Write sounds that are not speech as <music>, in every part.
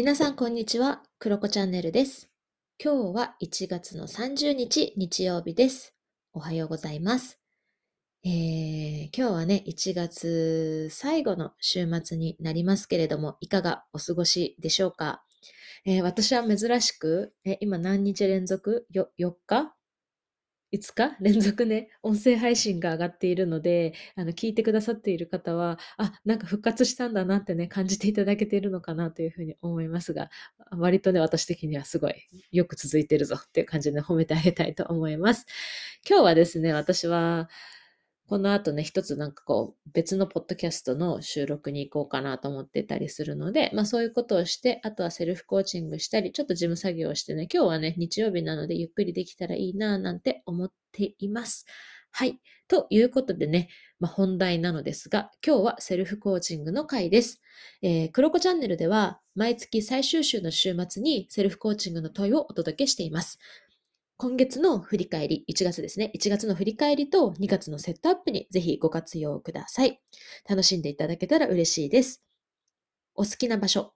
皆さん、こんにちは。クロコチャンネルです。今日は1月の30日、日曜日です。おはようございます。えー、今日はね、1月最後の週末になりますけれども、いかがお過ごしでしょうか、えー私は珍しく、え今何日連続？よ ?4 日？?5 日？<laughs> 連続ね、音声配信が上がっているので、あの、聞いてくださっている方は、あ、なんか復活したんだなってね、感じていただけているのかなというふうに思いますが、割とね、私的にはすごいよく続いてるぞっていう感じで褒めてあげたいと思います。今日はですね、私は、この後ね、一つなんかこう、別のポッドキャストの収録に行こうかなと思ってたりするので、まあそういうことをして、あとはセルフコーチングしたり、ちょっと事務作業をしてね、今日はね、日曜日なのでゆっくりできたらいいなぁなんて思っています。はい。ということでね、まあ、本題なのですが、今日はセルフコーチングの回です。えー、クロコチャンネルでは、毎月最終週の週末にセルフコーチングの問いをお届けしています。今月の振り返り、1月ですね。1月の振り返りと2月のセットアップにぜひご活用ください。楽しんでいただけたら嬉しいです。お好きな場所、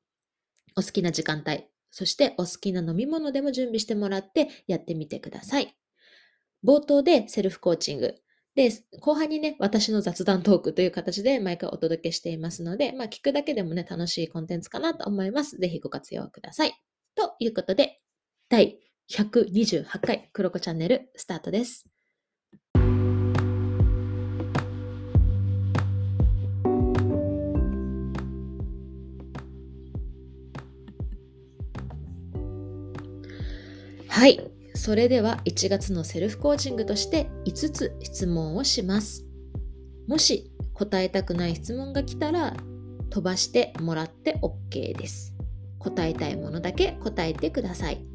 お好きな時間帯、そしてお好きな飲み物でも準備してもらってやってみてください。冒頭でセルフコーチング。で、後半にね、私の雑談トークという形で毎回お届けしていますので、まあ聞くだけでもね、楽しいコンテンツかなと思います。ぜひご活用ください。ということで、第128回クロコチャンネルスタートです。はい。それでは1月のセルフコーチングとして5つ質問をします。もし答えたくない質問が来たら飛ばしてもらって OK です。答えたいものだけ答えてください。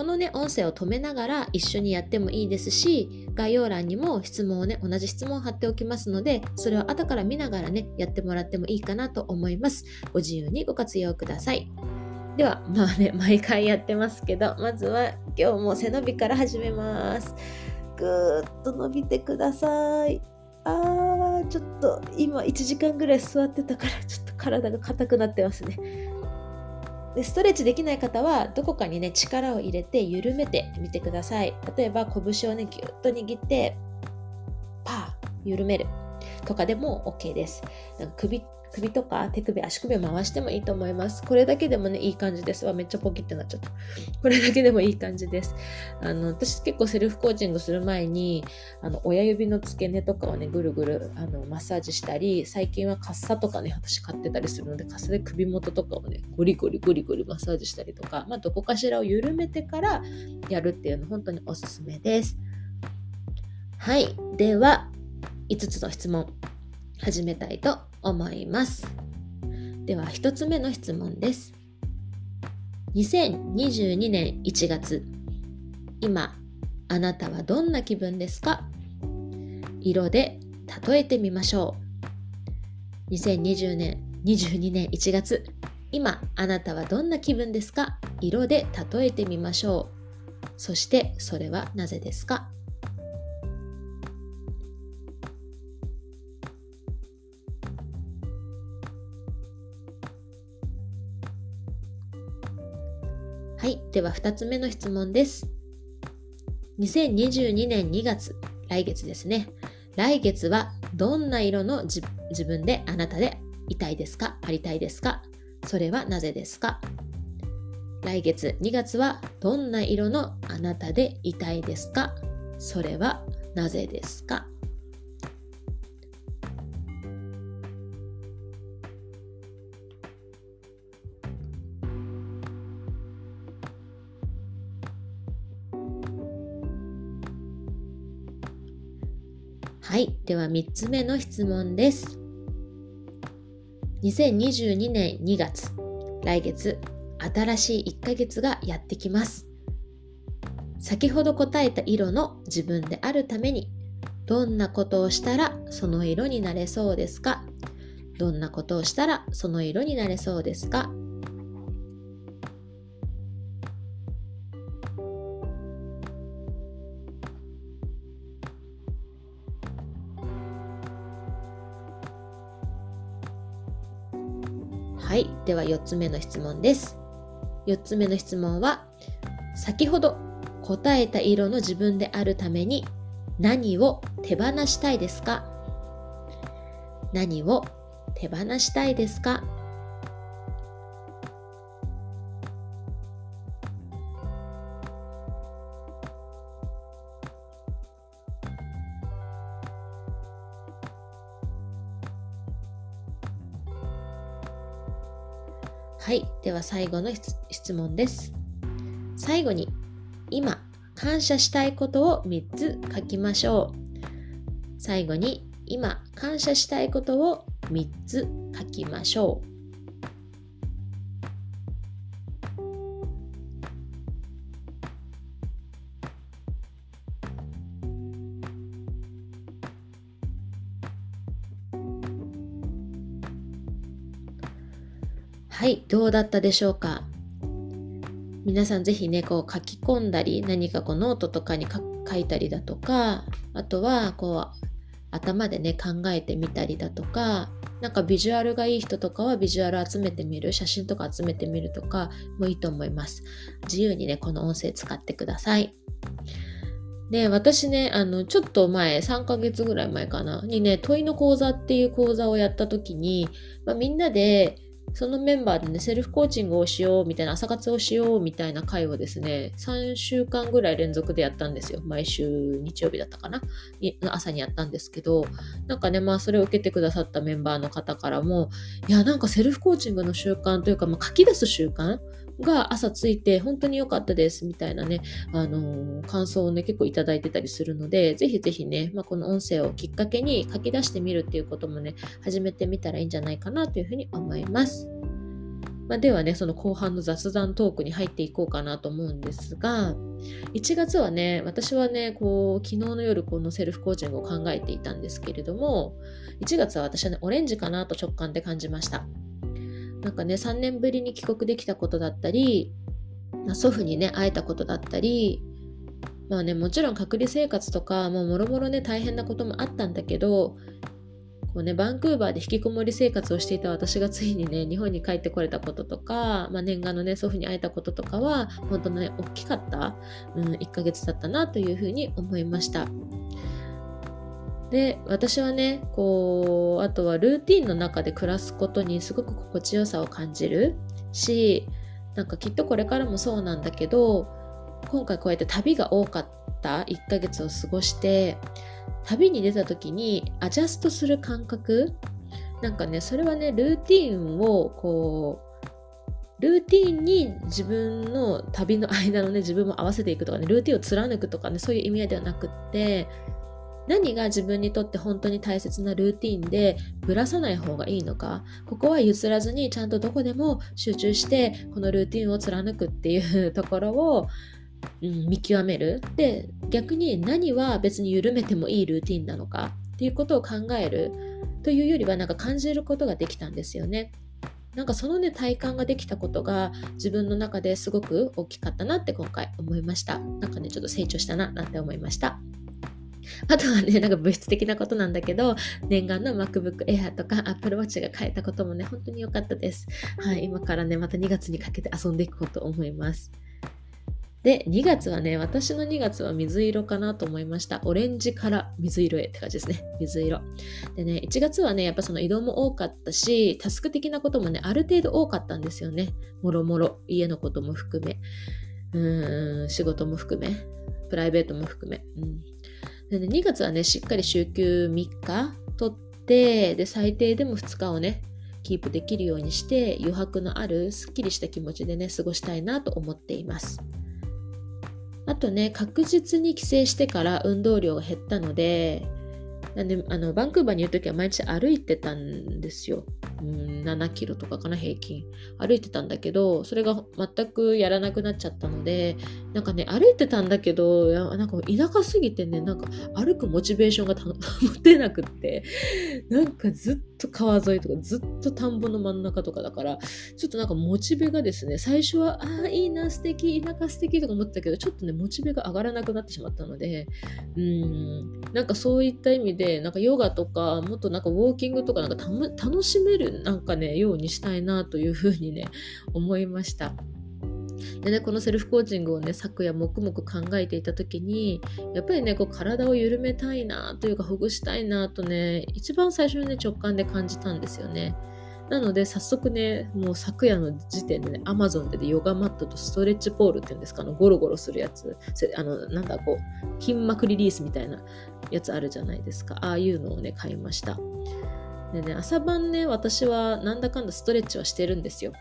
このね、音声を止めながら一緒にやってもいいですし、概要欄にも質問をね、同じ質問を貼っておきますので、それを後から見ながらね、やってもらってもいいかなと思います。ご自由にご活用ください。では、まあね、毎回やってますけど、まずは今日も背伸びから始めます。ぐーっと伸びてください。あー、ちょっと今1時間ぐらい座ってたから、ちょっと体が硬くなってますね。でストレッチできない方はどこかにね力を入れて緩めてみてください。例えば拳をねぎゅっと握ってパー緩めるとかでも OK です。首首とか手首足首を回してもいいと思います。これだけでもねいい感じです。わめっちゃポキってなっちゃった。これだけでもいい感じです。あの私結構セルフコーチングする前にあの親指の付け根とかをねぐるぐるあのマッサージしたり最近はカッサとかね私買ってたりするのでカッサで首元とかをねゴリゴリゴリゴリマッサージしたりとか、まあ、どこかしらを緩めてからやるっていうの本当におすすめです。はい。では5つの質問始めたいと思います。では1つ目の質問です。2022年1月今あなたはどんな気分ですか？色で例えてみましょう。2020年22年1月今あなたはどんな気分ですか？色で例えてみましょう。そしてそれはなぜですか？では2つ目の質問です。2022年2月来月ですね。来月はどんな色の自分であなたでいたいですか？ありたいですか？それはなぜですか？来月2月はどんな色のあなたでいたいですか？それはなぜですか？はい。では3つ目の質問です。2022年2月、来月、新しい1ヶ月がやってきます。先ほど答えた色の自分であるために、どんなことをしたらその色になれそうですか？どんなことをしたらその色になれそうですか？では4つ目の質問です。4つ目の質問は先ほど答えた色の自分であるために何を手放したいですか？何を手放したいですか？では最後の質問です。最後に、今、感謝したいことを3つ書きましょう。最後に、今、感謝したいことを3つ書きましょう。はい、どうだったでしょうか？皆さんぜひね、こう書き込んだり、何かこうノートとかに書いたりだとか、あとはこう頭でね、考えてみたりだとか、なんかビジュアルがいい人とかはビジュアル集めてみる、写真とか集めてみるとかもいいと思います。自由にね、この音声使ってください。で、私ね、あの、ちょっと前、3ヶ月ぐらい前かな、にね、問いの講座っていう講座をやった時に、まあ、みんなで、そのメンバーでね、セルフコーチングをしようみたいな、朝活をしようみたいな会をですね、3週間ぐらい連続でやったんですよ。毎週日曜日だったかな？朝にやったんですけど、なんかね、まあそれを受けてくださったメンバーの方からも、いや、なんかセルフコーチングの習慣というか、まあ、書き出す習慣が朝ついて本当に良かったですみたいなね、あのー、感想をね、結構いただいてたりするので、ぜひぜひね、まあ、この音声をきっかけに書き出してみるっていうこともね、始めてみたらいいんじゃないかなというふうに思います。まあ、ではね、その後半の雑談トークに入っていこうかなと思うんですが、1月はね、私はね、こう、昨日の夜このセルフコーチングを考えていたんですけれども、1月は私はね、オレンジかなと直感で感じました。なんかね、3年ぶりに帰国できたことだったり、まあ、祖父にね、会えたことだったり、まあね、もちろん隔離生活とか、もろもろね、大変なこともあったんだけど、こうね、バンクーバーで引きこもり生活をしていた私がついにね、日本に帰ってこれたこととか、まあ、念願のね、祖父に会えたこととかは、本当ね、大きかった、うん、1ヶ月だったなというふうに思いました。で私はねこうあとはルーティンの中で暮らすことにすごく心地よさを感じるしなんかきっとこれからもそうなんだけど今回こうやって旅が多かった1ヶ月を過ごして旅に出た時にアジャストする感覚なんかねそれはねルーティンをこうルーティンに自分の旅の間のね自分も合わせていくとかねルーティンを貫くとかねそういう意味合いではなくって何が自分にとって本当に大切なルーティンでぶらさない方がいいのかここは譲らずにちゃんとどこでも集中してこのルーティンを貫くっていうところを、うん、見極めるで逆に何は別に緩めてもいいルーティンなのかっていうことを考えるというよりはなんか感じることができたんですよね。なんかそのね体感ができたことが自分の中ですごく大きかったなって今回思いました。なんかねちょっと成長したななんて思いました。あとはね、なんか物質的なことなんだけど、念願の MacBook Air とか Apple Watch が買えたこともね、本当に良かったです。はい、今からね、また2月にかけて遊んでいこうと思います。で、2月はね、私の2月は水色かなと思いました。オレンジから水色へって感じですね。水色。でね、1月はね、やっぱその移動も多かったし、タスク的なこともね、ある程度多かったんですよね。もろもろ。家のことも含め。うーん、仕事も含め。プライベートも含め。うん。なんで、2月はね、しっかり週休3日取って、で、最低でも2日をね、キープできるようにして、余白のあるすっきりした気持ちでね、過ごしたいなと思っています。あとね、確実に帰省してから運動量が減ったので、なんであのバンクーバーにいるときは毎日歩いてたんですよ。7キロとかかな、平均。歩いてたんだけど、それが全くやらなくなっちゃったので、なんかね、歩いてたんだけど、なんか田舎すぎてね、なんか歩くモチベーションが <laughs> 保てなくって、なんかずっと川沿いとか、ずっと田んぼの真ん中とかだから、ちょっとなんかモチベがですね、最初は、ああ、いいな、素敵、田舎素敵とか思ってたけど、ちょっとね、モチベが上がらなくなってしまったので、うん、なんかそういった意味で、なんかヨガとか、もっとなんかウォーキングとか、なんか楽しめるるなんかねようにしたいなというふうにね <laughs> 思いました。でね、このセルフコーチングをね、昨夜黙々考えていた時に、やっぱりね、こう体を緩めたいなというか、ほぐしたいなとね、一番最初にね、直感で感じたんですよね。なので、早速ね、もう昨夜の時点でね、アマゾンで、ね、ヨガマットとストレッチポールっていうんですか、あのゴロゴロするやつ、あの、なんだ、こう、筋膜リリースみたいなやつあるじゃないですか。ああいうのをね、買いました。でね、朝晩ね、私はなんだかんだストレッチはしてるんですよ。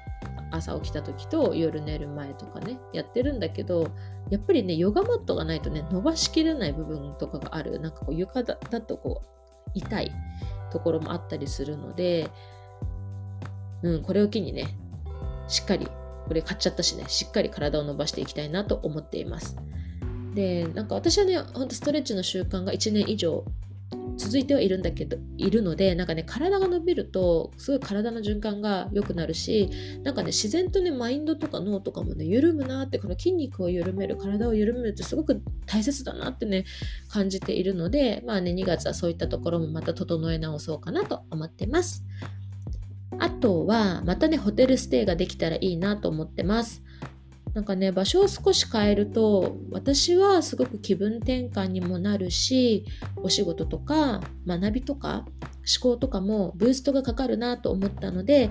朝起きた時と夜寝る前とかねやってるんだけどやっぱりねヨガマットがないとね伸ばしきれない部分とかがあるなんかこう床だとこう痛いところもあったりするので、うん、これを機にねしっかりこれ買っちゃったしねしっかり体を伸ばしていきたいなと思っていますでなんか私はねほんとストレッチの習慣が1年以上続いてはいるんだけどいるのでなんかね体が伸びるとすごい体の循環が良くなるしなんかね自然とねマインドとか脳とかもね緩むなってこの筋肉を緩める体を緩めるってすごく大切だなってね感じているのでまあね2月はそういったところもまた整え直そうかなと思ってます。あとはまたねホテルステイができたらいいなと思ってます。なんかね場所を少し変えると私はすごく気分転換にもなるしお仕事とか学びとか思考とかもブーストがかかるなと思ったので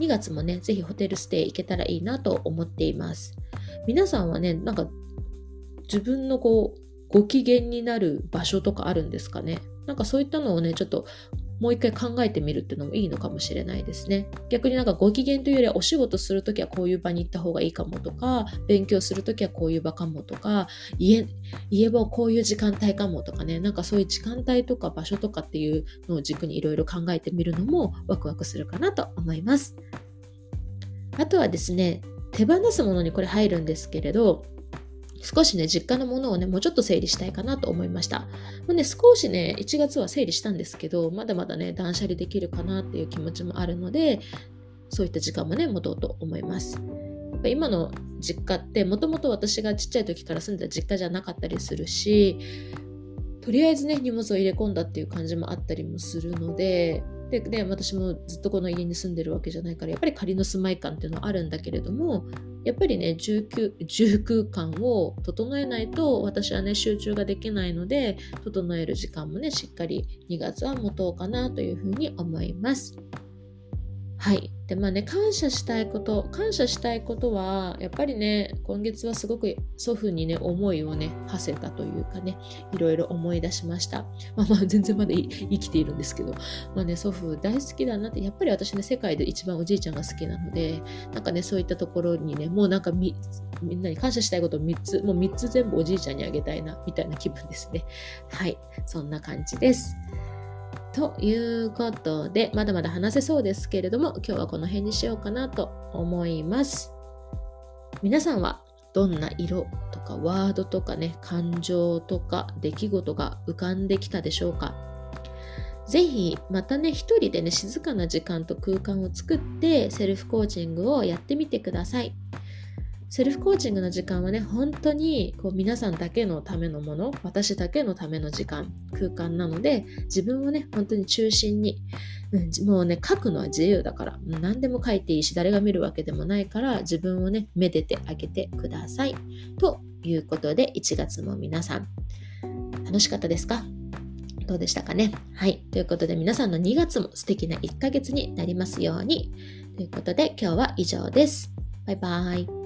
2月もねぜひホテルステイ行けたらいいなと思っています。皆さんはねなんか自分のこうご機嫌になる場所とかあるんですかね？なんかそういったのをねちょっともう一回考えてみるっていうのもいいのかもしれないですね。逆になんかご機嫌というよりはお仕事するときはこういう場に行った方がいいかもとか、勉強するときはこういう場かもとか、家、家はこういう時間帯かもとかね、なんかそういう時間帯とか場所とかっていうのを軸にいろいろ考えてみるのもワクワクするかなと思います。あとはですね、手放すものにこれ入るんですけれど、少しね、実家のものをね、もうちょっと整理したいかなと思いました。まあね、少しね、1月は整理したんですけど、まだまだね、断捨離できるかなっていう気持ちもあるので、そういった時間もね、持とうと思います。今の実家って、もともと私がちっちゃい時から住んでた実家じゃなかったりするし、とりあえずね、荷物を入れ込んだっていう感じもあったりもするので、で、ね、私もずっとこの家に住んでるわけじゃないから、やっぱり仮の住まい感っていうのはあるんだけれども、やっぱりね、住空間を整えないと、私はね、集中ができないので、整える時間もね、しっかり2月は持とうかなというふうに思います。はい。で、まあね、感謝したいこと、感謝したいことは、やっぱりね、今月はすごく祖父にね、思いをね、馳せたというかね、いろいろ思い出しました。まあまあ、全然まだ生きているんですけど、まあね、祖父大好きだなって、やっぱり私ね、世界で一番おじいちゃんが好きなので、なんかね、そういったところにね、もうなんかみ、みんなに感謝したいことを3つ、もう3つ全部おじいちゃんにあげたいな、みたいな気分ですね。はい。そんな感じです。ということで、まだまだ話せそうですけれども、今日はこの辺にしようかなと思います。皆さんはどんな色とかワードとかね、感情とか出来事が浮かんできたでしょうか？ぜひまたね、一人でね、静かな時間と空間を作ってセルフコーチングをやってみてください。セルフコーチングの時間はね、本当にこう皆さんだけのためのもの、私だけのための時間、空間なので、自分をね、本当に中心に、うん、もうね、書くのは自由だから、何でも書いていいし、誰が見るわけでもないから、自分をね、めでてあげてください。ということで、1月も皆さん、楽しかったですか？どうでしたかね？はい。ということで、皆さんの2月も素敵な1ヶ月になりますように。ということで、今日は以上です。バイバイ。